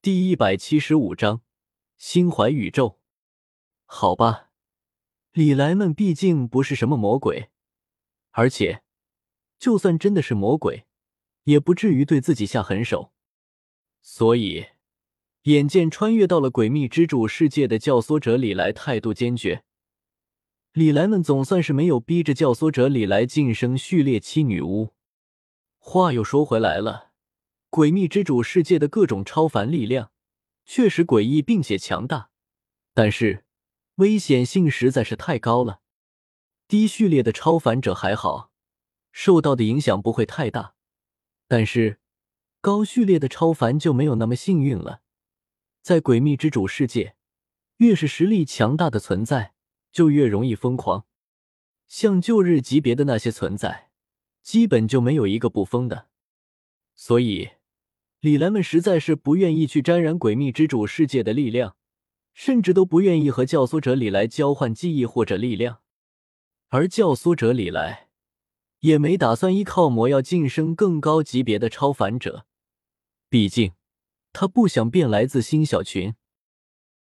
第一百七十五章，心怀宇宙。好吧，李莱们毕竟不是什么魔鬼，而且就算真的是魔鬼，也不至于对自己下狠手。所以，眼见穿越到了诡秘之主世界的教唆者李来态度坚决，李来们总算是没有逼着教唆者李来晋升序列七女巫。话又说回来了。诡秘之主世界的各种超凡力量确实诡异并且强大，但是危险性实在是太高了。低序列的超凡者还好，受到的影响不会太大，但是高序列的超凡就没有那么幸运了。在诡秘之主世界，越是实力强大的存在，就越容易疯狂。像旧日级别的那些存在，基本就没有一个不疯的，所以。李莱们实在是不愿意去沾染诡秘之主世界的力量，甚至都不愿意和教唆者李来交换记忆或者力量。而教唆者李来也没打算依靠魔药晋升更高级别的超凡者，毕竟他不想变来自新小群。